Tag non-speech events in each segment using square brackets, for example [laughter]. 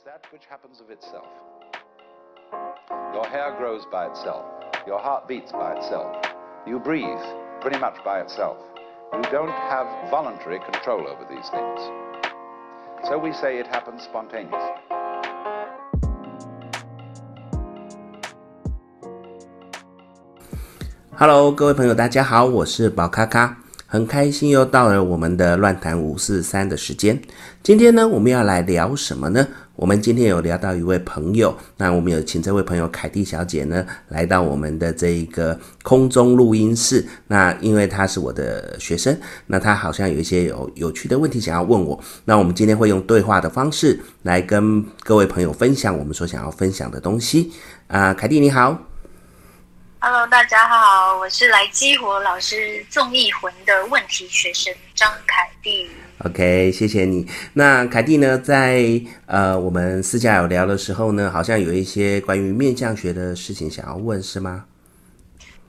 is that which happens of itself. Your hair grows by itself. Your heart beats by itself. You breathe pretty much by itself. You don't have voluntary control over these things. So we say it happens spontaneously. Hello，各位朋友，大家好，我是宝咖咖，很开心又到了我们的乱谈五四三的时间。今天呢，我们要来聊什么呢？ 我们今天有聊到一位朋友，那我们有请这位朋友凯蒂小姐呢，来到我们的这一个空中录音室。那因为她是我的学生，那她好像有一些有有趣的问题想要问我。那我们今天会用对话的方式来跟各位朋友分享我们所想要分享的东西。啊、凯蒂你好。Hello，大家好，我是来激活老师综艺魂的问题学生张凯蒂。OK，谢谢你。那凯蒂呢，在呃我们私下有聊的时候呢，好像有一些关于面相学的事情想要问，是吗？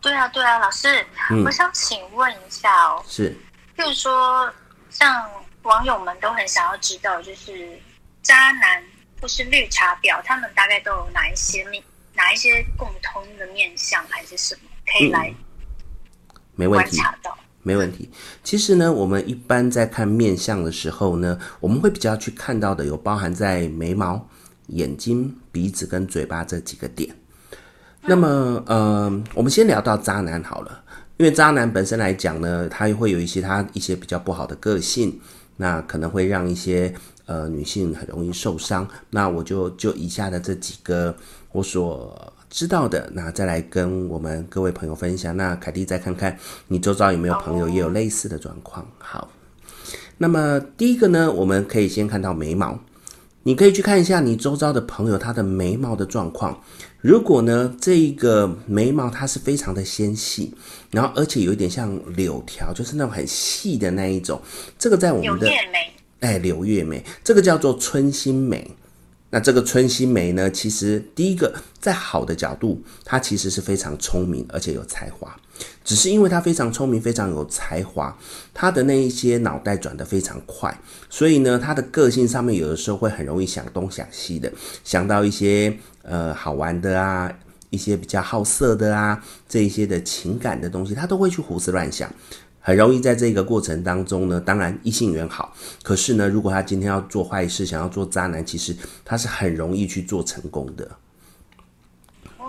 对啊，对啊，老师，嗯、我想请问一下哦，是，譬如说，像网友们都很想要知道，就是渣男或是绿茶婊，他们大概都有哪一些面？哪一些共通的面相还是什么可以来、嗯？没问题，没问题。其实呢，我们一般在看面相的时候呢，我们会比较去看到的有包含在眉毛、眼睛、鼻子跟嘴巴这几个点。那么，呃，我们先聊到渣男好了，因为渣男本身来讲呢，他会有一些他一些比较不好的个性，那可能会让一些呃女性很容易受伤。那我就就以下的这几个。我所知道的，那再来跟我们各位朋友分享。那凯蒂再看看你周遭有没有朋友也有类似的状况。好，那么第一个呢，我们可以先看到眉毛，你可以去看一下你周遭的朋友他的眉毛的状况。如果呢，这一个眉毛它是非常的纤细，然后而且有一点像柳条，就是那种很细的那一种，这个在我们的，哎，柳叶眉，这个叫做春心眉。那这个春心梅呢，其实第一个在好的角度，她其实是非常聪明而且有才华，只是因为她非常聪明、非常有才华，她的那一些脑袋转得非常快，所以呢，她的个性上面有的时候会很容易想东想西的，想到一些呃好玩的啊，一些比较好色的啊，这一些的情感的东西，他都会去胡思乱想。很容易在这个过程当中呢，当然异性缘好，可是呢，如果他今天要做坏事，想要做渣男，其实他是很容易去做成功的。哦，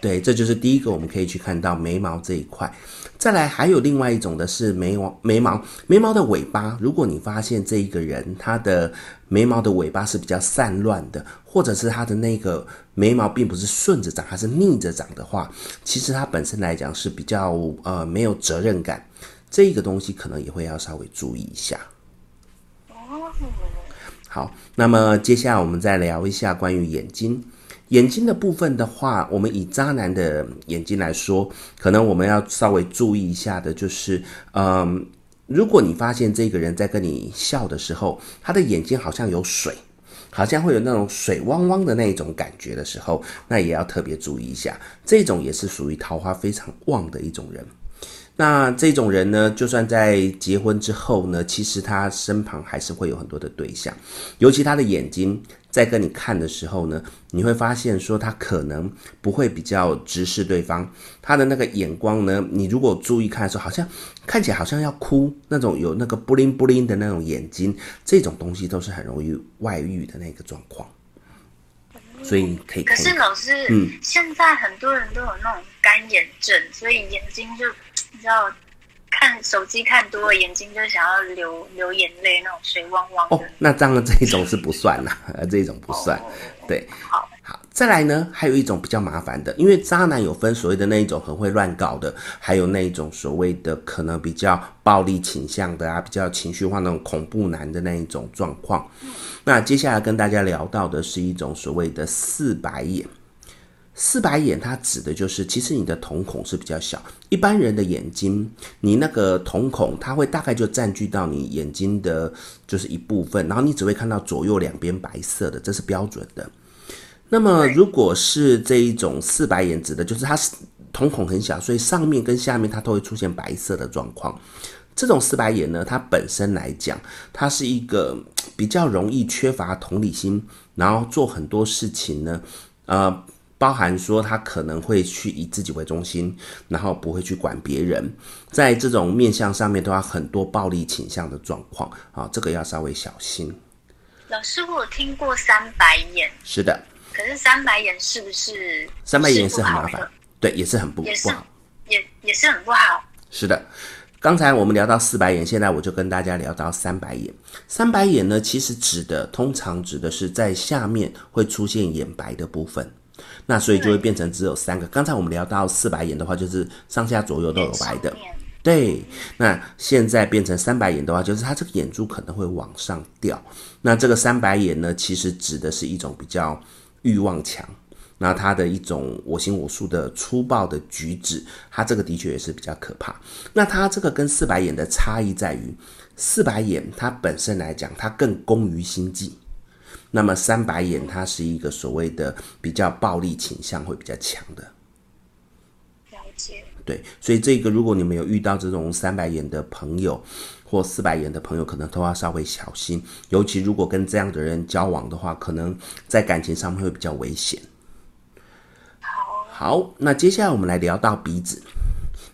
对，这就是第一个我们可以去看到眉毛这一块。再来还有另外一种的是眉毛，眉毛，眉毛的尾巴。如果你发现这一个人他的眉毛的尾巴是比较散乱的，或者是他的那个眉毛并不是顺着长，还是逆着长的话，其实他本身来讲是比较呃没有责任感。这个东西可能也会要稍微注意一下。好，那么接下来我们再聊一下关于眼睛。眼睛的部分的话，我们以渣男的眼睛来说，可能我们要稍微注意一下的，就是，嗯，如果你发现这个人在跟你笑的时候，他的眼睛好像有水，好像会有那种水汪汪的那一种感觉的时候，那也要特别注意一下。这种也是属于桃花非常旺的一种人。那这种人呢，就算在结婚之后呢，其实他身旁还是会有很多的对象，尤其他的眼睛在跟你看的时候呢，你会发现说他可能不会比较直视对方，他的那个眼光呢，你如果注意看的时候，好像看起来好像要哭那种，有那个布灵布灵的那种眼睛，这种东西都是很容易外遇的那个状况，所以可以。可是老师，嗯，现在很多人都有那种干眼症，所以眼睛就。你知道，看手机看多了，眼睛就想要流流眼泪，那种水汪汪的。哦，那当然这一种是不算啦，呃，[laughs] 这一种不算。哦、对，好，好，再来呢，还有一种比较麻烦的，因为渣男有分所谓的那一种很会乱搞的，还有那一种所谓的可能比较暴力倾向的啊，比较情绪化那种恐怖男的那一种状况。嗯、那接下来跟大家聊到的是一种所谓的四白眼。四白眼，它指的就是，其实你的瞳孔是比较小。一般人的眼睛，你那个瞳孔，它会大概就占据到你眼睛的，就是一部分，然后你只会看到左右两边白色的，这是标准的。那么，如果是这一种四白眼，指的就是它瞳孔很小，所以上面跟下面它都会出现白色的状况。这种四白眼呢，它本身来讲，它是一个比较容易缺乏同理心，然后做很多事情呢，呃，包含说他可能会去以自己为中心，然后不会去管别人，在这种面相上面都要很多暴力倾向的状况啊，这个要稍微小心。老师，我有听过三白眼，是的，可是三白眼是不是三白眼是很麻烦？对，也是很不也不好，也也是很不好。是的。刚才我们聊到四白眼，现在我就跟大家聊到三白眼。三白眼呢，其实指的通常指的是在下面会出现眼白的部分，那所以就会变成只有三个。刚才我们聊到四白眼的话，就是上下左右都有白的，对。那现在变成三白眼的话，就是它这个眼珠可能会往上掉。那这个三白眼呢，其实指的是一种比较欲望强。那它的一种我行我素的粗暴的举止，它这个的确也是比较可怕。那它这个跟四白眼的差异在于，四白眼它本身来讲，它更工于心计；那么三白眼它是一个所谓的比较暴力倾向会比较强的。了解。对，所以这个如果你们有遇到这种三白眼的朋友或四白眼的朋友，可能都要稍微小心。尤其如果跟这样的人交往的话，可能在感情上面会比较危险。好，那接下来我们来聊到鼻子。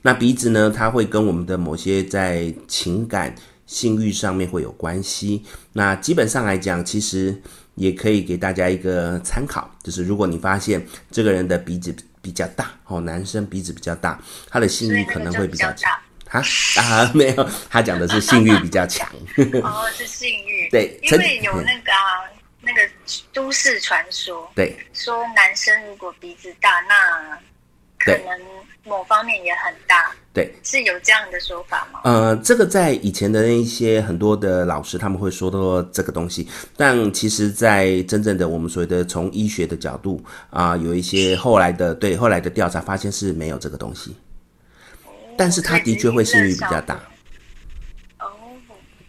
那鼻子呢，它会跟我们的某些在情感、性欲上面会有关系。那基本上来讲，其实也可以给大家一个参考，就是如果你发现这个人的鼻子比较大，哦，男生鼻子比较大，他的性欲可能会比较强。啊 [laughs] 啊，没有，他讲的是性欲比较强。哦，是性欲。[laughs] 对，因为有那个、啊。那个都市传说，对，说男生如果鼻子大，那可能某方面也很大，对，是有这样的说法吗？呃，这个在以前的那一些很多的老师他们会说到这个东西，但其实，在真正的我们所谓的从医学的角度啊、呃，有一些后来的对后来的调查发现是没有这个东西，哦、但是他的确会性欲比较大。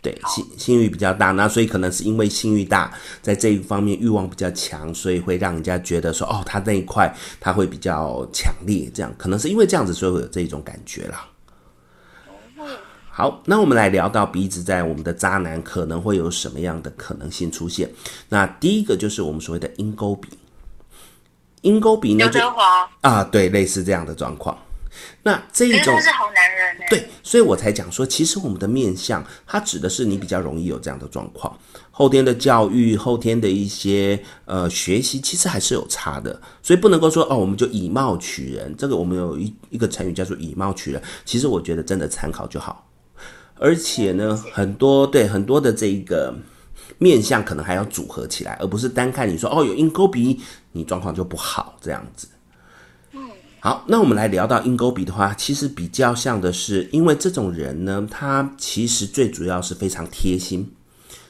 对，性性欲比较大，那所以可能是因为性欲大，在这一方面欲望比较强，所以会让人家觉得说，哦，他那一块他会比较强烈，这样可能是因为这样子，所以会有这一种感觉啦。好，那我们来聊到鼻子在我们的渣男可能会有什么样的可能性出现？那第一个就是我们所谓的鹰钩鼻，鹰钩鼻呢就啊，对，类似这样的状况。那这一种是好男人，对，所以我才讲说，其实我们的面相，它指的是你比较容易有这样的状况。后天的教育，后天的一些呃学习，其实还是有差的。所以不能够说哦，我们就以貌取人。这个我们有一一个成语叫做以貌取人。其实我觉得真的参考就好。而且呢，很多对很多的这一个面相，可能还要组合起来，而不是单看你说哦有鹰钩鼻，你状况就不好这样子。好，那我们来聊到鹰钩鼻的话，其实比较像的是，因为这种人呢，他其实最主要是非常贴心。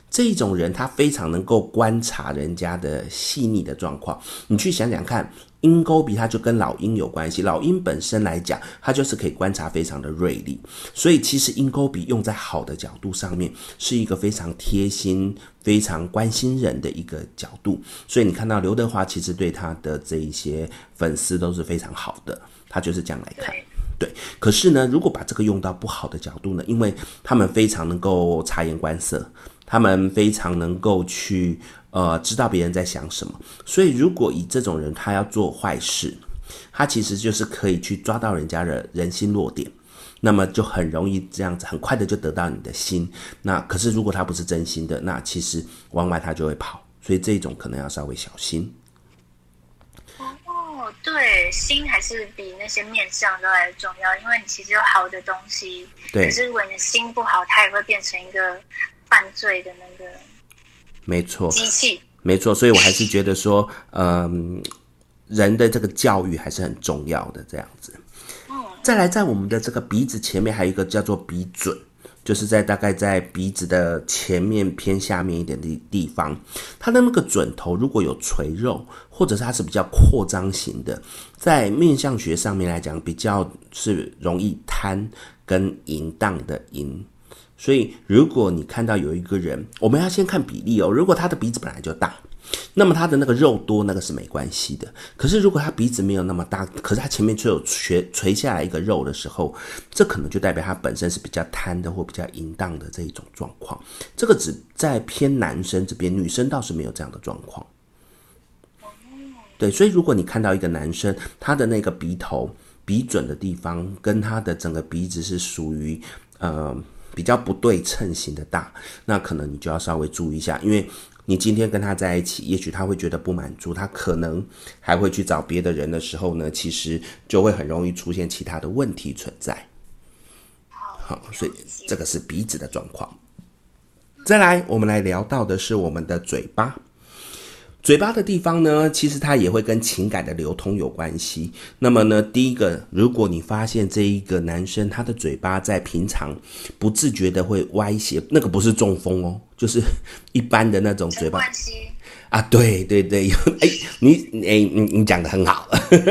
这种人，他非常能够观察人家的细腻的状况。你去想想看。鹰钩鼻，它就跟老鹰有关系。老鹰本身来讲，它就是可以观察非常的锐利，所以其实鹰钩鼻用在好的角度上面，是一个非常贴心、非常关心人的一个角度。所以你看到刘德华其实对他的这一些粉丝都是非常好的，他就是这样来看。对，可是呢，如果把这个用到不好的角度呢，因为他们非常能够察言观色，他们非常能够去。呃，知道别人在想什么，所以如果以这种人，他要做坏事，他其实就是可以去抓到人家的人心弱点，那么就很容易这样子，很快的就得到你的心。那可是如果他不是真心的，那其实往外他就会跑，所以这种可能要稍微小心。哦，对，心还是比那些面相都来重要，因为你其实有好的东西，对，可是如果你的心不好，它也会变成一个犯罪的那个。没错，机器没错，所以我还是觉得说，嗯，人的这个教育还是很重要的，这样子。再来，在我们的这个鼻子前面还有一个叫做鼻准，就是在大概在鼻子的前面偏下面一点的地方，它的那个准头如果有垂肉，或者是它是比较扩张型的，在面相学上面来讲，比较是容易贪跟淫荡的淫。所以，如果你看到有一个人，我们要先看比例哦。如果他的鼻子本来就大，那么他的那个肉多，那个是没关系的。可是如果他鼻子没有那么大，可是他前面却有垂垂下来一个肉的时候，这可能就代表他本身是比较贪的或比较淫荡的这一种状况。这个只在偏男生这边，女生倒是没有这样的状况。对，所以如果你看到一个男生，他的那个鼻头鼻准的地方跟他的整个鼻子是属于呃比较不对称型的大，那可能你就要稍微注意一下，因为你今天跟他在一起，也许他会觉得不满足，他可能还会去找别的人的时候呢，其实就会很容易出现其他的问题存在。好，所以这个是鼻子的状况。再来，我们来聊到的是我们的嘴巴。嘴巴的地方呢，其实它也会跟情感的流通有关系。那么呢，第一个，如果你发现这一个男生他的嘴巴在平常不自觉的会歪斜，那个不是中风哦，就是一般的那种嘴巴。啊，对对对，[laughs] 哎，你哎你你讲的很好，是不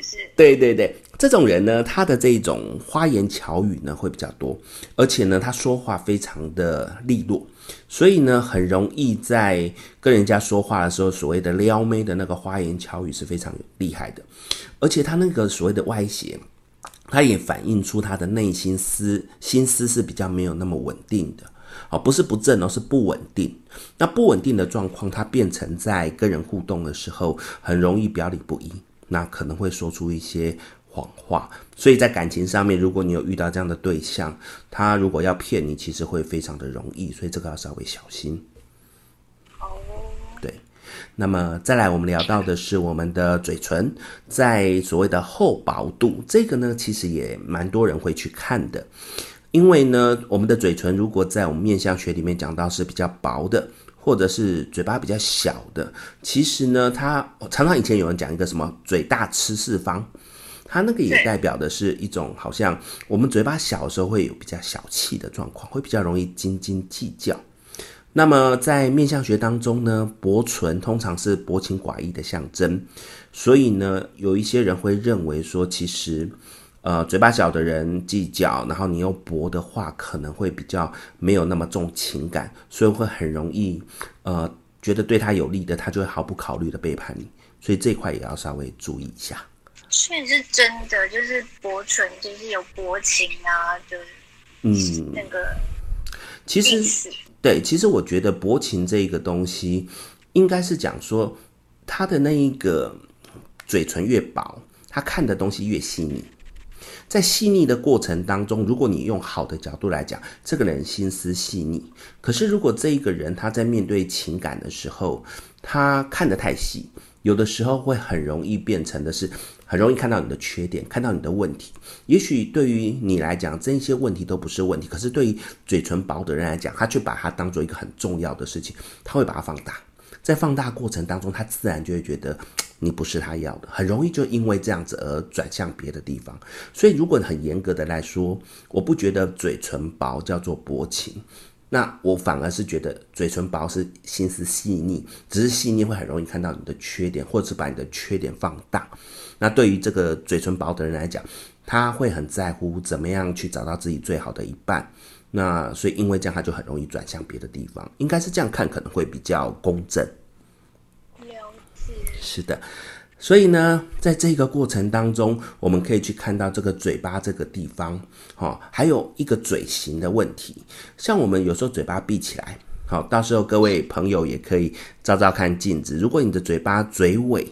是？对对对。这种人呢，他的这种花言巧语呢会比较多，而且呢，他说话非常的利落，所以呢，很容易在跟人家说话的时候，所谓的撩妹的那个花言巧语是非常厉害的，而且他那个所谓的歪斜，他也反映出他的内心思心思是比较没有那么稳定的，哦，不是不正哦，是不稳定。那不稳定的状况，他变成在跟人互动的时候，很容易表里不一，那可能会说出一些。谎话，所以在感情上面，如果你有遇到这样的对象，他如果要骗你，其实会非常的容易，所以这个要稍微小心。对。那么再来，我们聊到的是我们的嘴唇，在所谓的厚薄度，这个呢，其实也蛮多人会去看的，因为呢，我们的嘴唇如果在我们面相学里面讲到是比较薄的，或者是嘴巴比较小的，其实呢，它常常以前有人讲一个什么嘴大吃四方。它那个也代表的是一种，好像我们嘴巴小的时候会有比较小气的状况，会比较容易斤斤计较。那么在面相学当中呢，薄唇通常是薄情寡义的象征，所以呢，有一些人会认为说，其实呃嘴巴小的人计较，然后你又薄的话，可能会比较没有那么重情感，所以会很容易呃觉得对他有利的，他就会毫不考虑的背叛你，所以这块也要稍微注意一下。所以是真的，就是薄唇，就是有薄情啊，就是嗯，那个其实对，其实我觉得薄情这个东西，应该是讲说他的那一个嘴唇越薄，他看的东西越细腻。在细腻的过程当中，如果你用好的角度来讲，这个人心思细腻。可是如果这一个人他在面对情感的时候，他看得太细，有的时候会很容易变成的是。很容易看到你的缺点，看到你的问题。也许对于你来讲，这些问题都不是问题，可是对于嘴唇薄的人来讲，他却把它当做一个很重要的事情，他会把它放大。在放大过程当中，他自然就会觉得你不是他要的，很容易就因为这样子而转向别的地方。所以，如果很严格的来说，我不觉得嘴唇薄叫做薄情。那我反而是觉得嘴唇薄是心思细腻，只是细腻会很容易看到你的缺点，或者是把你的缺点放大。那对于这个嘴唇薄的人来讲，他会很在乎怎么样去找到自己最好的一半。那所以因为这样，他就很容易转向别的地方。应该是这样看可能会比较公正。了解。是的。所以呢，在这个过程当中，我们可以去看到这个嘴巴这个地方，哈，还有一个嘴型的问题。像我们有时候嘴巴闭起来，好，到时候各位朋友也可以照照看镜子。如果你的嘴巴嘴尾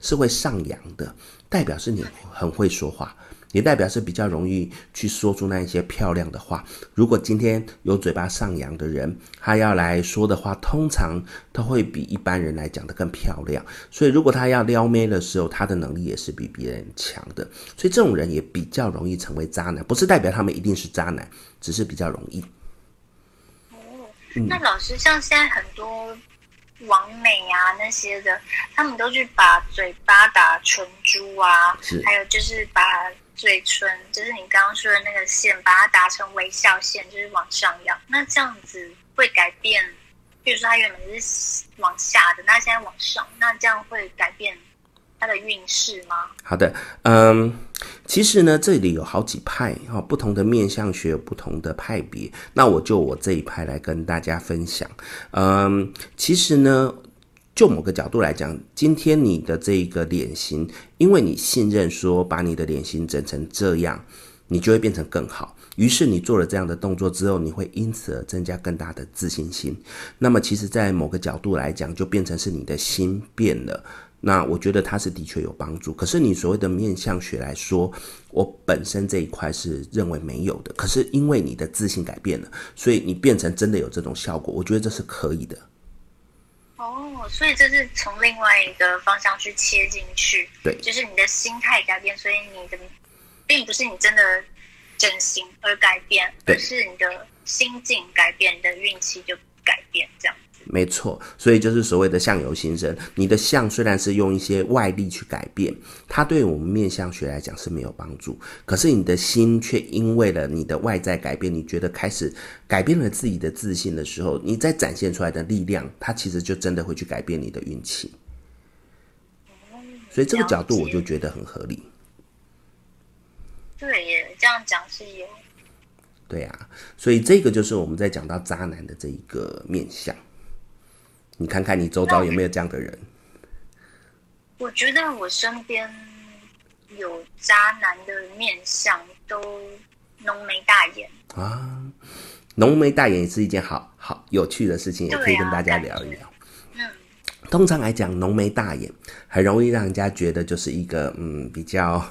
是会上扬的，代表是你很会说话。也代表是比较容易去说出那一些漂亮的话。如果今天有嘴巴上扬的人，他要来说的话，通常都会比一般人来讲的更漂亮。所以，如果他要撩妹的时候，他的能力也是比别人强的。所以，这种人也比较容易成为渣男。不是代表他们一定是渣男，只是比较容易。哦，那老师，像现在很多网美啊那些的，他们都去把嘴巴打唇珠啊，还有就是把。嘴唇就是你刚刚说的那个线，把它打成微笑线，就是往上扬。那这样子会改变，比如说它原本是往下的，那现在往上，那这样会改变它的运势吗？好的，嗯，其实呢，这里有好几派哈，不同的面相学有不同的派别。那我就我这一派来跟大家分享。嗯，其实呢，就某个角度来讲，今天你的这个脸型，因为你信任说把你的脸型整成这样，你就会变成更好。于是你做了这样的动作之后，你会因此而增加更大的自信心。那么，其实，在某个角度来讲，就变成是你的心变了。那我觉得它是的确有帮助。可是你所谓的面相学来说，我本身这一块是认为没有的。可是因为你的自信改变了，所以你变成真的有这种效果。我觉得这是可以的。哦，所以这是从另外一个方向去切进去。对，就是你的心态改变，所以你的并不是你真的。整形而改变，而是你的心境改变，你的运气就改变，这样子。没错，所以就是所谓的相由心生。你的相虽然是用一些外力去改变，它对我们面相学来讲是没有帮助。可是你的心却因为了你的外在改变，你觉得开始改变了自己的自信的时候，你再展现出来的力量，它其实就真的会去改变你的运气。所以这个角度我就觉得很合理。对耶，这样讲是有。对啊，所以这个就是我们在讲到渣男的这一个面相。你看看你周遭有没有这样的人？我觉得我身边有渣男的面相都浓眉大眼啊，浓眉大眼也是一件好好有趣的事情，也可以跟大家聊一聊。嗯，通常来讲，浓眉大眼很容易让人家觉得就是一个嗯比较。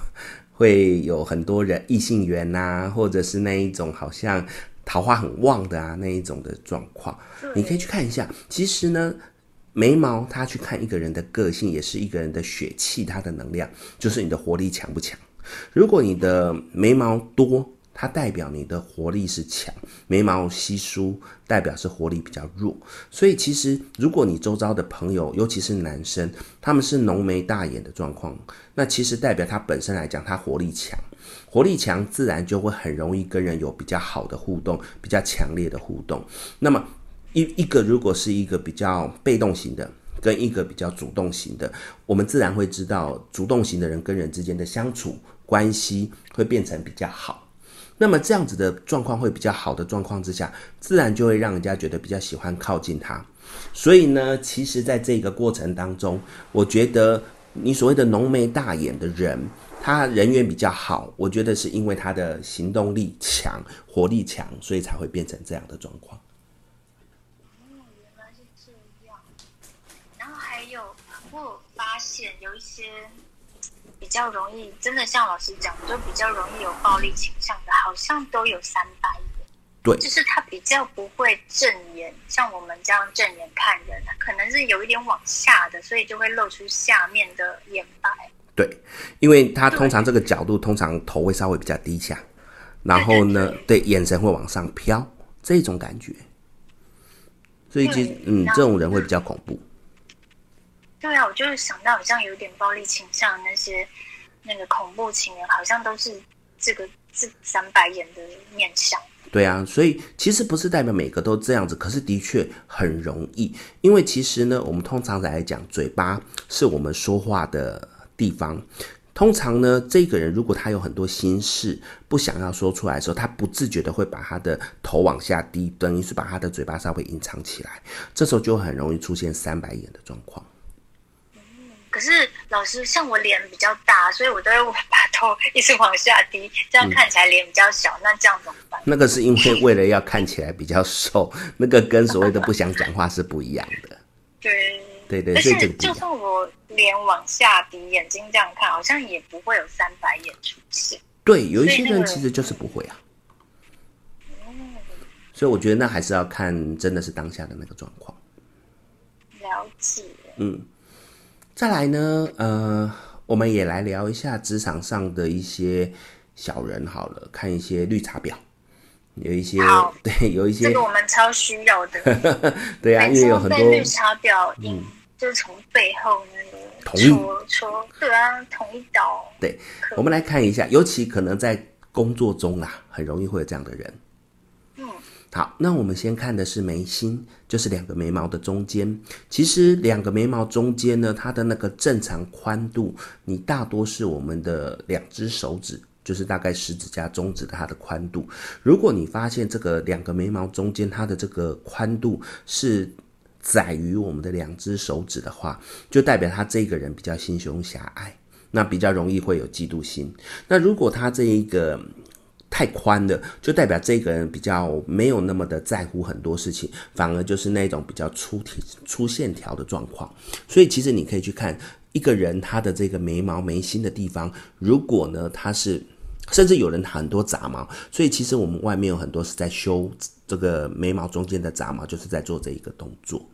会有很多人异性缘呐，或者是那一种好像桃花很旺的啊那一种的状况，你可以去看一下。其实呢，眉毛它去看一个人的个性，也是一个人的血气，它的能量就是你的活力强不强。如果你的眉毛多，它代表你的活力是强，眉毛稀疏代表是活力比较弱。所以其实如果你周遭的朋友，尤其是男生，他们是浓眉大眼的状况，那其实代表他本身来讲，他活力强，活力强自然就会很容易跟人有比较好的互动，比较强烈的互动。那么一一个如果是一个比较被动型的，跟一个比较主动型的，我们自然会知道主动型的人跟人之间的相处关系会变成比较好。那么这样子的状况会比较好的状况之下，自然就会让人家觉得比较喜欢靠近他。所以呢，其实在这个过程当中，我觉得你所谓的浓眉大眼的人，他人缘比较好，我觉得是因为他的行动力强、活力强，所以才会变成这样的状况。哦，原来是这样。然后还有，我发现有一些。比较容易，真的像老师讲，就比较容易有暴力倾向的，好像都有三白眼。对，就是他比较不会正眼，像我们这样正眼看人，他可能是有一点往下的，所以就会露出下面的眼白。对，因为他通常这个角度，通常头会稍微比较低下，然后呢，对，眼神会往上飘，这种感觉。所以其实，嗯，这种人会比较恐怖。对啊，我就是想到好像有点暴力倾向的那些那个恐怖情人，好像都是这个这三白眼的面相。对啊，所以其实不是代表每个都这样子，可是的确很容易，因为其实呢，我们通常来讲，嘴巴是我们说话的地方。通常呢，这个人如果他有很多心事不想要说出来的时候，他不自觉的会把他的头往下低，等于是把他的嘴巴稍微隐藏起来，这时候就很容易出现三白眼的状况。可是老师，像我脸比较大，所以我都会把头一直往下低，这样看起来脸比较小。嗯、那这样怎么办？那个是因为为了要看起来比较瘦，[laughs] 那个跟所谓的不想讲话是不一样的。对对对，就算我脸往下低，眼睛这样看，好像也不会有三白眼出现。对，有一些人其实就是不会啊。嗯。所以我觉得那还是要看，真的是当下的那个状况。了解。嗯。再来呢，呃，我们也来聊一下职场上的一些小人好了，看一些绿茶婊，有一些 [laughs] 对，有一些这个我们超需要的，[laughs] 对啊，因为有很多绿茶婊，嗯，就是从背后那个戳戳，对啊，捅一刀。对，我们来看一下，尤其可能在工作中啊，很容易会有这样的人。嗯好，那我们先看的是眉心，就是两个眉毛的中间。其实两个眉毛中间呢，它的那个正常宽度，你大多是我们的两只手指，就是大概食指加中指的它的宽度。如果你发现这个两个眉毛中间它的这个宽度是窄于我们的两只手指的话，就代表他这个人比较心胸狭隘，那比较容易会有嫉妒心。那如果他这一个太宽的，就代表这个人比较没有那么的在乎很多事情，反而就是那种比较粗体粗线条的状况。所以其实你可以去看一个人他的这个眉毛眉心的地方，如果呢他是。甚至有人很多杂毛，所以其实我们外面有很多是在修这个眉毛中间的杂毛，就是在做这一个动作。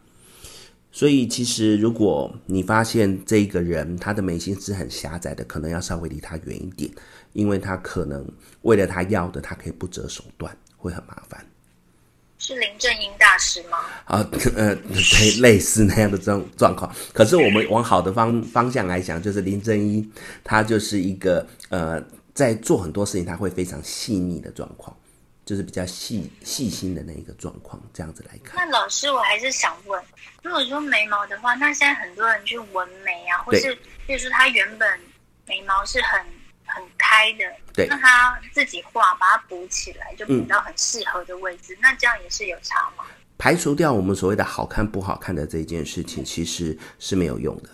所以其实如果你发现这个人他的眉心是很狭窄的，可能要稍微离他远一点，因为他可能为了他要的，他可以不择手段，会很麻烦。是林正英大师吗？啊，[laughs] 呃，对，类似那样的这种状况。可是我们往好的方方向来讲，就是林正英他就是一个呃。在做很多事情，他会非常细腻的状况，就是比较细细心的那一个状况，这样子来看。那老师，我还是想问，如果说眉毛的话，那现在很多人去纹眉啊，或是比如说他原本眉毛是很很开的，对，那他自己画把它补起来，就补到很适合的位置，嗯，那这样也是有差吗？排除掉我们所谓的好看不好看的这一件事情，其实是没有用的。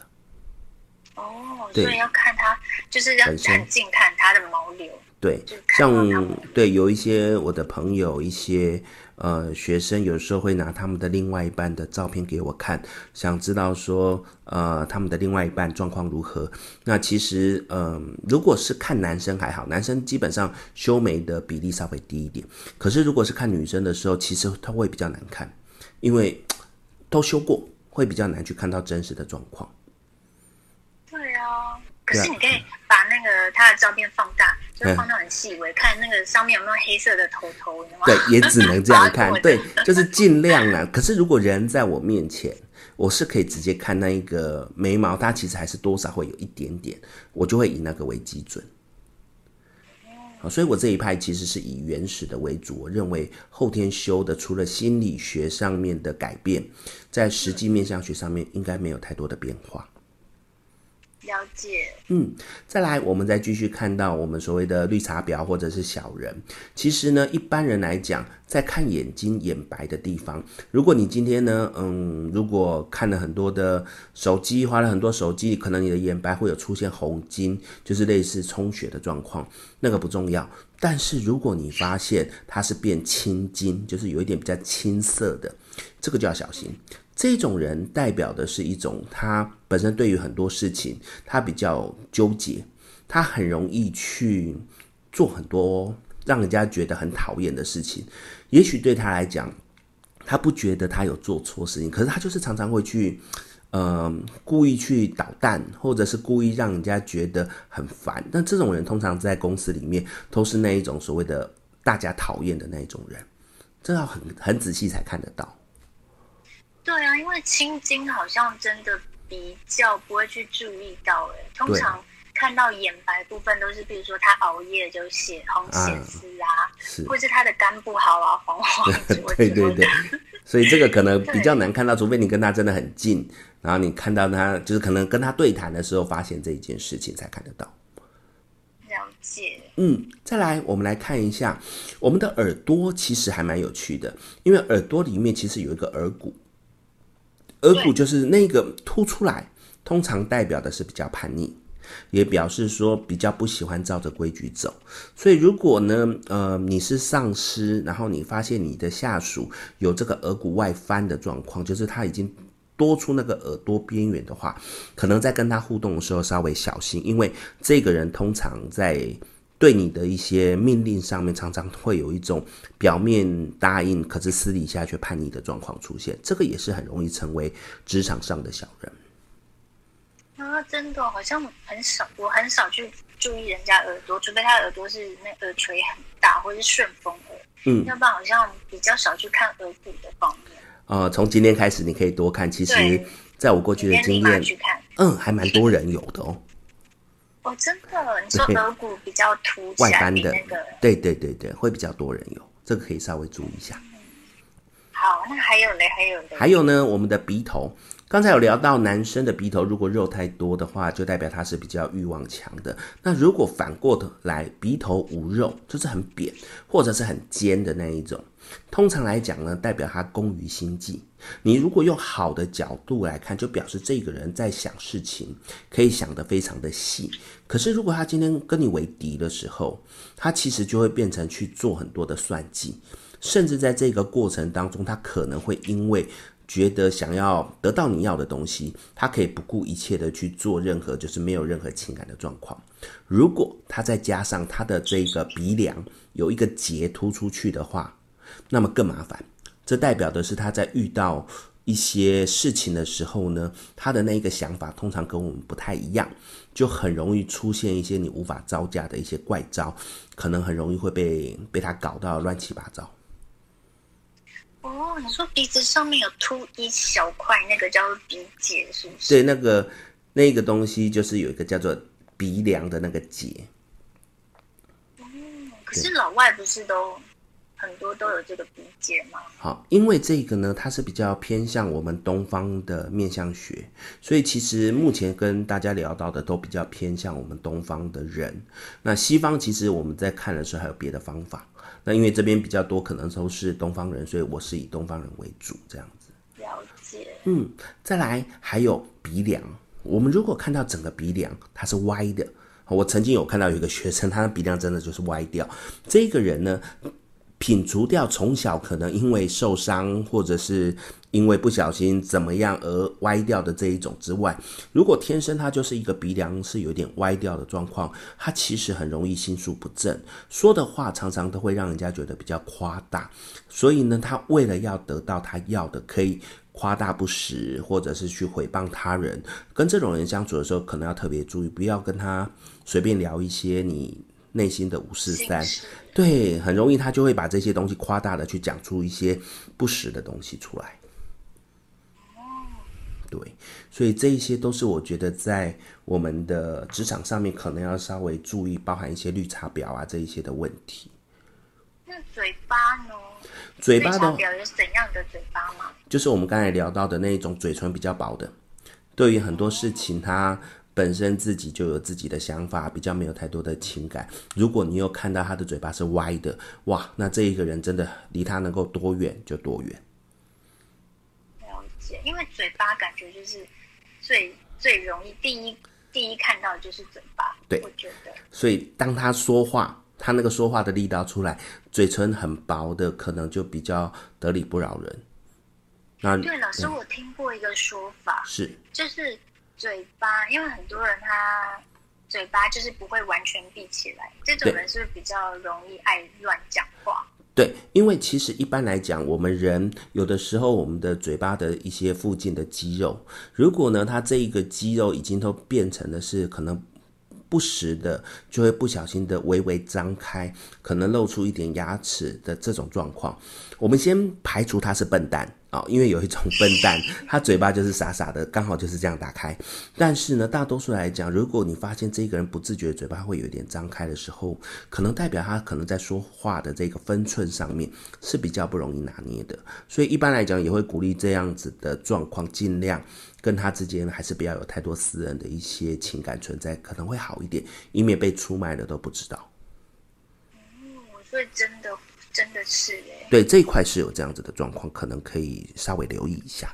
哦所以要看他，就是要很近看他的毛流。对，像对有一些我的朋友，一些呃学生，有时候会拿他们的另外一半的照片给我看，想知道说呃他们的另外一半状况如何。那其实嗯、如果是看男生还好，男生基本上修眉的比例稍微低一点。可是如果是看女生的时候，其实他会比较难看，因为都修过，会比较难去看到真实的状况。可是你可以把那个他的照片放大，就放到很细微，看那个上面有没有黑色的头头。对，也只能这样 [laughs] 看。对，就是尽量啊。可是如果人在我面前，我是可以直接看那一个眉毛，它其实还是多少会有一点点，我就会以那个为基准。好，所以我这一派其实是以原始的为主。我认为后天修的，除了心理学上面的改变，在实际面相学上面应该没有太多的变化。了解，嗯，再来，我们再继续看到我们所谓的绿茶婊或者是小人。其实呢，一般人来讲，在看眼睛眼白的地方，如果你今天呢，嗯，如果看了很多的手机，花了很多手机，可能你的眼白会有出现红筋，就是类似充血的状况，那个不重要。但是如果你发现它是变青筋，就是有一点比较青涩的，这个就要小心。这种人代表的是一种，他本身对于很多事情，他比较纠结，他很容易去做很多让人家觉得很讨厌的事情。也许对他来讲，他不觉得他有做错事情，可是他就是常常会去，嗯、呃，故意去捣蛋，或者是故意让人家觉得很烦。但这种人通常在公司里面都是那一种所谓的大家讨厌的那种人，这要很很仔细才看得到。对啊，因为青筋好像真的比较不会去注意到，哎，通常看到眼白部分都是，比如说他熬夜就血红血丝啊，啊，是，或是他的肝不好啊，黄黄的。[laughs] 对对对，所以这个可能比较难看到，除非你跟他真的很近，然后你看到他就是可能跟他对谈的时候发现这一件事情才看得到。了解。嗯，再来我们来看一下我们的耳朵，其实还蛮有趣的，因为耳朵里面其实有一个耳骨。耳骨就是那个凸出来，通常代表的是比较叛逆，也表示说比较不喜欢照着规矩走。所以如果呢，呃，你是上司，然后你发现你的下属有这个额骨外翻的状况，就是他已经多出那个耳朵边缘的话，可能在跟他互动的时候稍微小心，因为这个人通常在。对你的一些命令上面，常常会有一种表面答应，可是私底下却叛逆的状况出现。这个也是很容易成为职场上的小人。啊，真的好像很少，我很少去注意人家耳朵，除非他耳朵是那耳垂很大，或是顺风耳。嗯，要不然好像比较少去看耳骨的方面。呃，从今天开始你可以多看。其实，在我过去的经验，嗯，还蛮多人有的哦。哦，真的？你说额骨比较凸起来，外翻的那个？对对对对，会比较多人有，这个可以稍微注意一下。嗯、好，那还有呢，还有呢。还有呢，我们的鼻头，刚才有聊到，男生的鼻头如果肉太多的话，就代表他是比较欲望强的。那如果反过头来，鼻头无肉，就是很扁或者是很尖的那一种，通常来讲呢，代表他工于心计。你如果用好的角度来看，就表示这个人在想事情可以想得非常的细。可是如果他今天跟你为敌的时候，他其实就会变成去做很多的算计，甚至在这个过程当中，他可能会因为觉得想要得到你要的东西，他可以不顾一切的去做任何就是没有任何情感的状况。如果他再加上他的这个鼻梁有一个结突出去的话，那么更麻烦。这代表的是他在遇到一些事情的时候呢，他的那个想法通常跟我们不太一样，就很容易出现一些你无法招架的一些怪招，可能很容易会被被他搞到乱七八糟。哦，你说鼻子上面有凸一小块，那个叫做鼻结，是不是？对，那个那个东西就是有一个叫做鼻梁的那个结。嗯，可是老外不是都？很多都有这个鼻结吗？好，因为这个呢，它是比较偏向我们东方的面相学，所以其实目前跟大家聊到的都比较偏向我们东方的人。那西方其实我们在看的时候还有别的方法。那因为这边比较多可能都是东方人，所以我是以东方人为主这样子。了解。嗯，再来还有鼻梁，我们如果看到整个鼻梁它是歪的，我曾经有看到有一个学生，他的鼻梁真的就是歪掉。这个人呢，品除掉从小可能因为受伤或者是因为不小心怎么样而歪掉的这一种之外，如果天生他就是一个鼻梁是有点歪掉的状况，他其实很容易心术不正，说的话常常都会让人家觉得比较夸大。所以呢，他为了要得到他要的，可以夸大不实，或者是去诽谤他人。跟这种人相处的时候，可能要特别注意，不要跟他随便聊一些你。内心的五四三，对，很容易他就会把这些东西夸大的去讲出一些不实的东西出来。对，所以这一些都是我觉得在我们的职场上面可能要稍微注意，包含一些绿茶婊啊这一些的问题。那嘴巴呢？嘴巴的表有怎样的嘴巴吗？就是我们刚才聊到的那一种嘴唇比较薄的，对于很多事情他。本身自己就有自己的想法，比较没有太多的情感。如果你又看到他的嘴巴是歪的，哇，那这一个人真的离他能够多远就多远。了解，因为嘴巴感觉就是最最容易第一第一看到的就是嘴巴。对，我觉得。所以当他说话，他那个说话的力道出来，嘴唇很薄的，可能就比较得理不饶人。那对，老师，我听过一个说法，是就是。嘴巴，因为很多人他嘴巴就是不会完全闭起来，这种人是不是比较容易爱乱讲话？对，因为其实一般来讲，我们人有的时候我们的嘴巴的一些附近的肌肉，如果呢，它这一个肌肉已经都变成的是可能不时的，就会不小心的微微张开，可能露出一点牙齿的这种状况，我们先排除他是笨蛋。哦，因为有一种笨蛋，他嘴巴就是傻傻的，刚好就是这样打开。但是呢，大多数来讲，如果你发现这个人不自觉嘴巴会有一点张开的时候，可能代表他可能在说话的这个分寸上面是比较不容易拿捏的。所以一般来讲，也会鼓励这样子的状况，尽量跟他之间还是不要有太多私人的一些情感存在，可能会好一点，以免被出卖了都不知道。嗯，所以真的。真的是哎，对，这一块是有这样子的状况，可能可以稍微留意一下。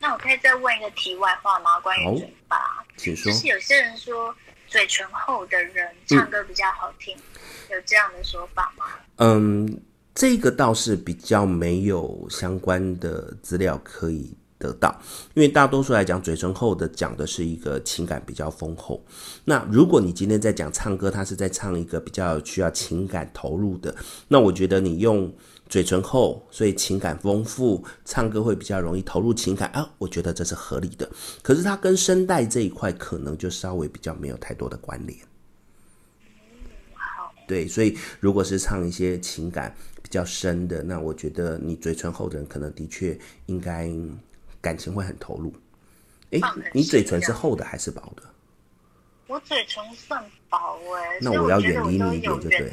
那我可以再问一个题外话吗？关于嘴巴，请说。就是有些人说嘴唇厚的人唱歌比较好听，嗯，有这样的说法吗？嗯，这个倒是比较没有相关的资料可以得到，因为大多数来讲，嘴唇厚的讲的是一个情感比较丰厚。那如果你今天在讲唱歌，他是在唱一个比较需要情感投入的，那我觉得你用嘴唇厚，所以情感丰富，唱歌会比较容易投入情感啊，我觉得这是合理的。可是它跟声带这一块可能就稍微比较没有太多的关联。对，所以如果是唱一些情感比较深的，那我觉得你嘴唇厚的人可能的确应该。感情会很投入，哎，你嘴唇是厚的还是薄的？我嘴唇算薄哎，那我要远离你一点就对。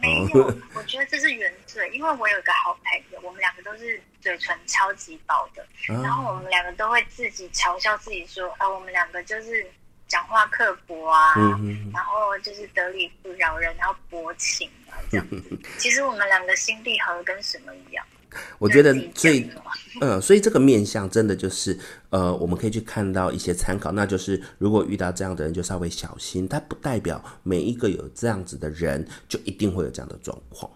没有，[laughs] 我觉得这是原罪，因为我有一个好朋友，我们两个都是嘴唇超级薄的，然后我们两个都会自己嘲笑自己说啊，我们两个就是讲话刻薄啊，然后就是得理不饶人，然后薄情啊，这样子。[laughs] 其实我们两个心地合跟什么一样？我觉得最，嗯，所以这个面相真的就是，呃，我们可以去看到一些参考，那就是如果遇到这样的人，就稍微小心。它不代表每一个有这样子的人就一定会有这样的状况。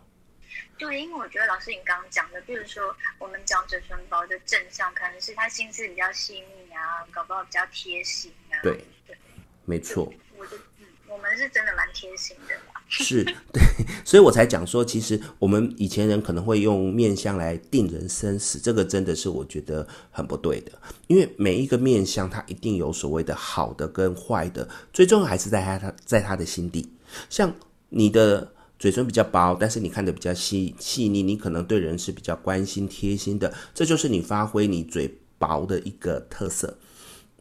对，因为我觉得老师你刚刚讲的，比如说我们讲嘴唇薄的正向，可能是他心思比较细腻啊，搞不好比较贴心啊。对，对，没错。我就嗯，我们是真的蛮贴心的。是 [laughs] 对，所以我才讲说，其实我们以前人可能会用面相来定人生死，这个真的是我觉得很不对的。因为每一个面相，它一定有所谓的好的跟坏的，最终还是在他他在他的心底。像你的嘴唇比较薄，但是你看的比较细细腻，你可能对人是比较关心贴心的，这就是你发挥你嘴薄的一个特色。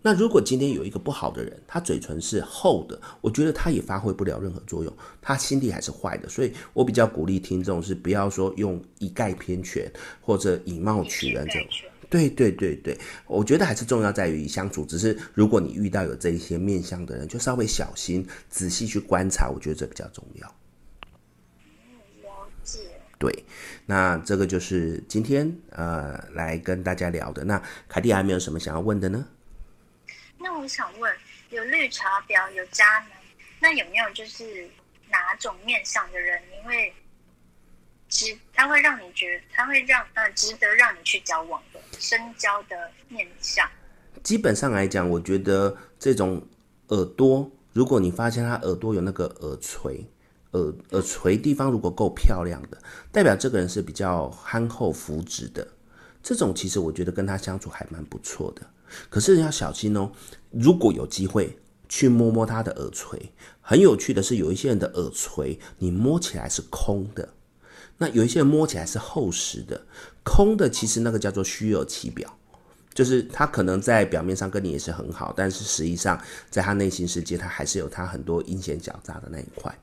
那如果今天有一个不好的人，他嘴唇是厚的，我觉得他也发挥不了任何作用，他心地还是坏的。所以我比较鼓励听众是不要说用一概偏全或者以貌取人这种。对对对对，我觉得还是重要在于相处。只是如果你遇到有这一些面相的人，就稍微小心，仔细去观察，我觉得这比较重要。对，那这个就是今天呃来跟大家聊的。那凯蒂还没有什么想要问的呢？那我想问，有绿茶婊，有渣男，那有没有就是哪种面相的人，因为值，他会让你觉得，他会让呃值得让你去交往的深交的面相？基本上来讲，我觉得这种耳朵，如果你发现他耳朵有那个耳垂，耳耳垂地方如果够漂亮的，代表这个人是比较憨厚服直的。这种其实我觉得跟他相处还蛮不错的。可是要小心哦，如果有机会去摸摸他的耳垂，很有趣的是，有一些人的耳垂你摸起来是空的，那有一些人摸起来是厚实的。空的其实那个叫做虚有其表，就是他可能在表面上跟你也是很好，但是实际上在他内心世界，他还是有他很多阴险狡诈的那一块。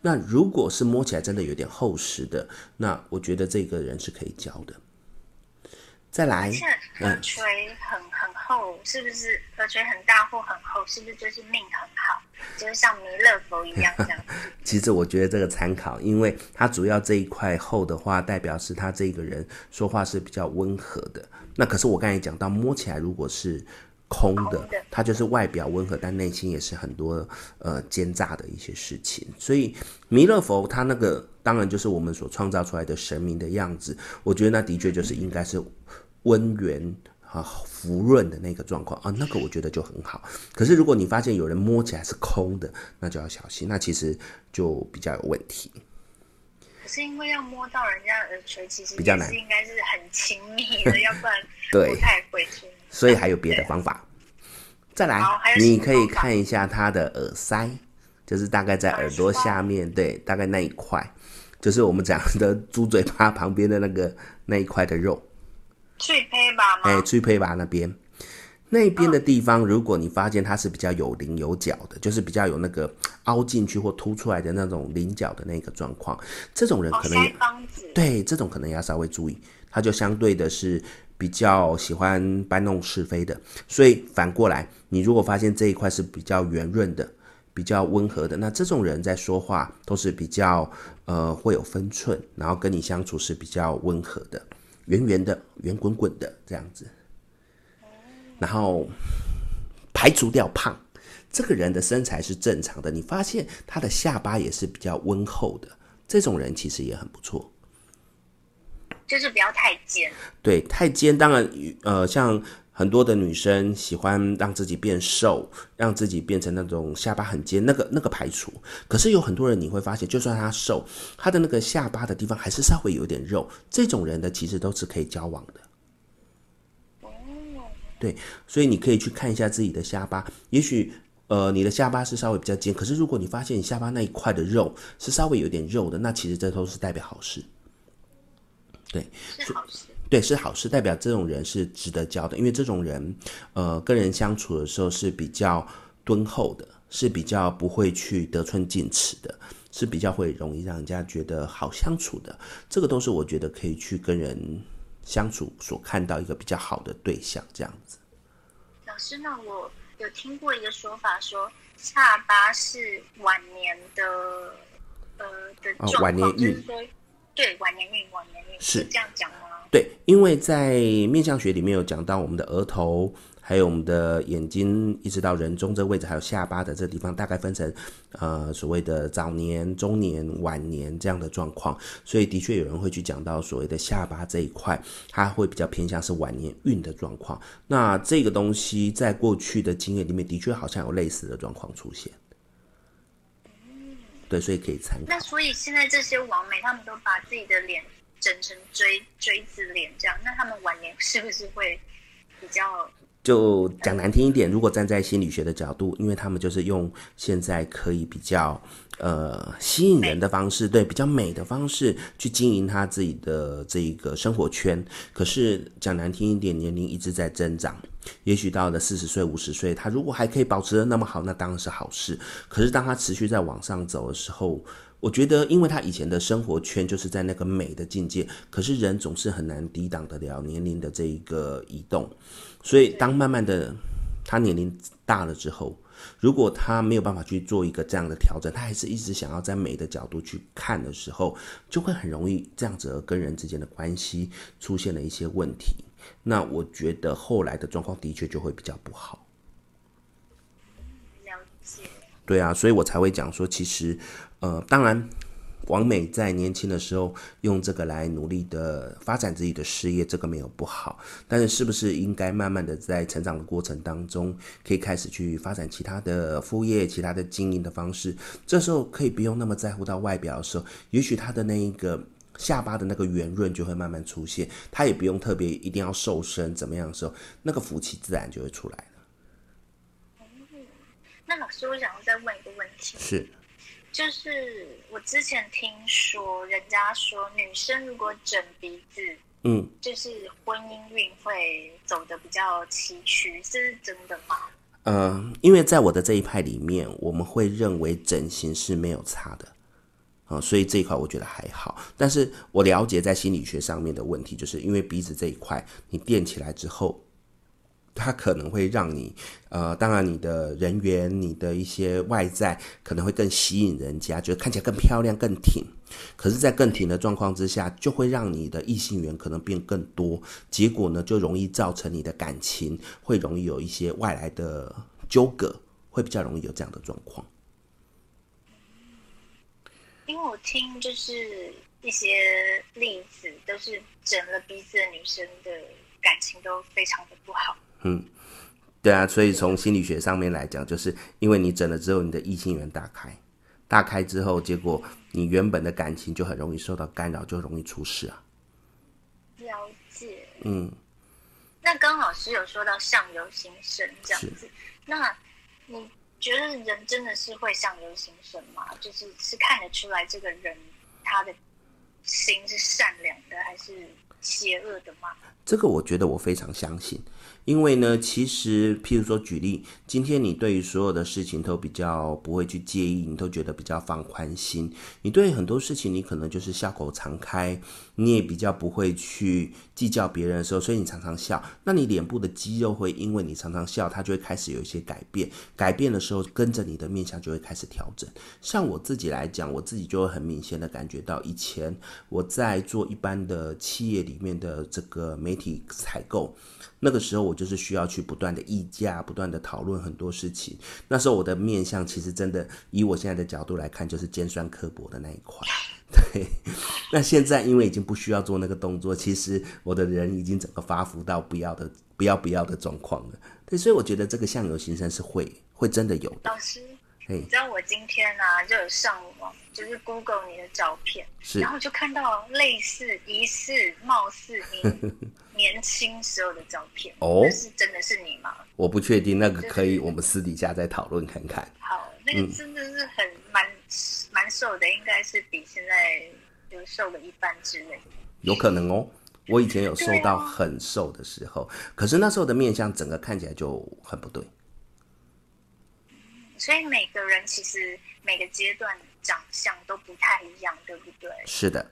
那如果是摸起来真的有点厚实的，那我觉得这个人是可以交的。再来，耳垂很很厚，是不是？耳垂很大或很厚，是不是就是命很好？就是像弥勒佛一样这样。[laughs] 其实我觉得这个参考，因为它主要这一块厚的话，代表是他这个人说话是比较温和的。那可是我刚才讲到，摸起来如果是空的，空的他就是外表温和，但内心也是很多呃奸诈的一些事情。所以弥勒佛他那个当然就是我们所创造出来的神明的样子，我觉得那的确就是应该是。温圆啊，浮润的那个状况啊，那个我觉得就很好。可是如果你发现有人摸起来是空的，那就要小心，那其实就比较有问题。可是因为要摸到人家的耳垂，其实比较难，应该是很亲密的，[laughs] 要不然不太会去。所以还有别的方法。再来，你可以看一下他的耳塞，就是大概在耳朵下面，对，大概那一块，就是我们讲的猪嘴巴旁边的那个那一块的肉。脆胚吧吗？哎，翠胚吧那边，那边的地方，如果你发现它是比较有棱有角的，就是比较有那个凹进去或凸出来的那种棱角的那个状况，这种人可能也对这种可能要稍微注意，他就相对的是比较喜欢搬弄是非的。所以反过来，你如果发现这一块是比较圆润的、比较温和的，那这种人在说话都是比较呃会有分寸，然后跟你相处是比较温和的。圆圆的、圆滚滚的这样子，然后排除掉胖，这个人的身材是正常的。你发现他的下巴也是比较温厚的，这种人其实也很不错。就是不要太尖。对，太尖当然，呃，像。很多的女生喜欢让自己变瘦，让自己变成那种下巴很尖，那个那个排除。可是有很多人你会发现，就算他瘦，他的那个下巴的地方还是稍微有点肉。这种人的其实都是可以交往的。对，所以你可以去看一下自己的下巴，也许呃你的下巴是稍微比较尖，可是如果你发现你下巴那一块的肉是稍微有点肉的，那其实这都是代表好事。对，对，是好事，代表这种人是值得交的，因为这种人，呃，跟人相处的时候是比较敦厚的，是比较不会去得寸进尺的，是比较会容易让人家觉得好相处的。这个都是我觉得可以去跟人相处所看到一个比较好的对象，这样子。老师，那我有听过一个说法说，说下巴是晚年的呃的状况，哦、晚年运，就是说对晚年运，晚年运是，是这样讲吗？对，因为在面相学里面有讲到我们的额头。还有我们的眼睛，一直到人中这个位置，还有下巴的这个地方，大概分成呃所谓的早年、中年、晚年这样的状况。所以的确有人会去讲到所谓的下巴这一块，它会比较偏向是晚年运的状况。那这个东西在过去的经验里面，的确好像有类似的状况出现。对，所以可以参考。那所以现在这些网美，他们都把自己的脸整成锥锥子脸这样，那他们晚年是不是会比较？就讲难听一点，如果站在心理学的角度，因为他们就是用现在可以比较呃吸引人的方式，对，比较美的方式去经营他自己的这一个生活圈。可是讲难听一点，年龄一直在增长，也许到了四十岁、五十岁，他如果还可以保持得那么好，那当然是好事。可是当他持续在往上走的时候，我觉得，因为他以前的生活圈就是在那个美的境界，可是人总是很难抵挡得了年龄的这一个移动。所以，当慢慢的他年龄大了之后，如果他没有办法去做一个这样的调整，他还是一直想要在美的角度去看的时候，就会很容易这样子跟人之间的关系出现了一些问题。那我觉得后来的状况的确就会比较不好。了解。对啊，所以我才会讲说，其实，呃，当然。王美在年轻的时候用这个来努力的发展自己的事业，这个没有不好。但是，是不是应该慢慢的在成长的过程当中，可以开始去发展其他的副业、其他的经营的方式？这时候可以不用那么在乎到外表的时候，也许他的那一个下巴的那个圆润就会慢慢出现。他也不用特别一定要瘦身，怎么样的时候，那个福气自然就会出来。那老师，我想要再问一个问题。是。就是我之前听说，人家说女生如果整鼻子，嗯，就是婚姻运会走得比较崎岖，这是真的吗？嗯，因为在我的这一派里面，我们会认为整形是没有差的，啊、呃，所以这一块我觉得还好。但是我了解在心理学上面的问题，就是因为鼻子这一块你垫起来之后。它可能会让你，呃，当然你的人缘、你的一些外在可能会更吸引人家，觉得看起来更漂亮、更挺。可是，在更挺的状况之下，就会让你的异性缘可能变更多，结果呢，就容易造成你的感情会容易有一些外来的纠葛，会比较容易有这样的状况。因为我听就是一些例子，都是整了鼻子的女生的感情都非常的不好。嗯，对啊，所以从心理学上面来讲，就是因为你整了之后，你的异性缘打开，大开之后，结果你原本的感情就很容易受到干扰，就容易出事啊。了解。嗯。那刚老师有说到相由心生这样子，那你觉得人真的是会相由心生吗？就是是看得出来这个人他的心是善良的还是邪恶的吗？这个我觉得我非常相信。因为呢，其实，譬如说举例，今天你对于所有的事情都比较不会去介意，你都觉得比较放宽心。你对很多事情，你可能就是笑口常开，你也比较不会去计较别人的时候，所以你常常笑。那你脸部的肌肉会因为你常常笑，它就会开始有一些改变。改变的时候，跟着你的面相就会开始调整。像我自己来讲，我自己就会很明显的感觉到，以前我在做一般的企业里面的这个媒体采购。那个时候我就是需要去不断的议价，不断的讨论很多事情。那时候我的面相其实真的，以我现在的角度来看，就是尖酸刻薄的那一块。[laughs] 对，那现在因为已经不需要做那个动作，其实我的人已经整个发福到不要的、不要不要的状况了。对，所以我觉得这个相由心生是会会真的有的。老师，你知道我今天呢、啊、就有上网，就是 Google 你的照片，是，然后就看到类似、疑似、貌似你。[laughs] 年轻时候的照片哦，是真的是你吗？我不确定，那个可以我们私底下再讨论看看。好，那个真的是很蛮蛮、嗯、瘦的，应该是比现在就瘦了一半之类的。有可能哦，我以前有瘦到很瘦的时候，哦、可是那时候的面相整个看起来就很不对。所以每个人其实每个阶段长相都不太一样，对不对？是的。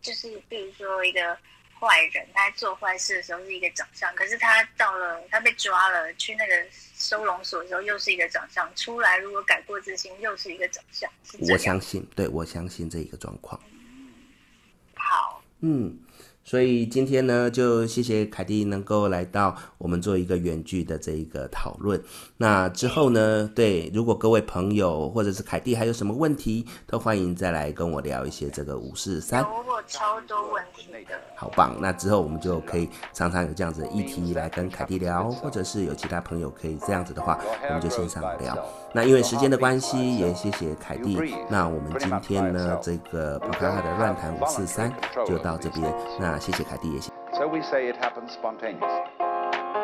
就是比如说一个。坏人，他在做坏事的时候是一个长相，可是他到了他被抓了去那个收容所的时候又是一个长相，出来如果改过自新又是一个长相。我相信，对，我相信这一个状况。好，嗯。所以今天呢，就谢谢凯蒂能够来到我们做一个远距的这一个讨论。那之后呢，对，如果各位朋友或者是凯蒂还有什么问题，都欢迎再来跟我聊一些这个五四三。我超多问题的。好棒，那之后我们就可以常常有这样子的议题来跟凯蒂聊，或者是有其他朋友可以这样子的话，我们就线上聊。那因为时间的关系，也谢谢凯蒂。那我们今天呢，这个宝咖咖的乱谈五四三就到这边。那谢谢凯蒂，也谢谢。So we say it happens spontaneously.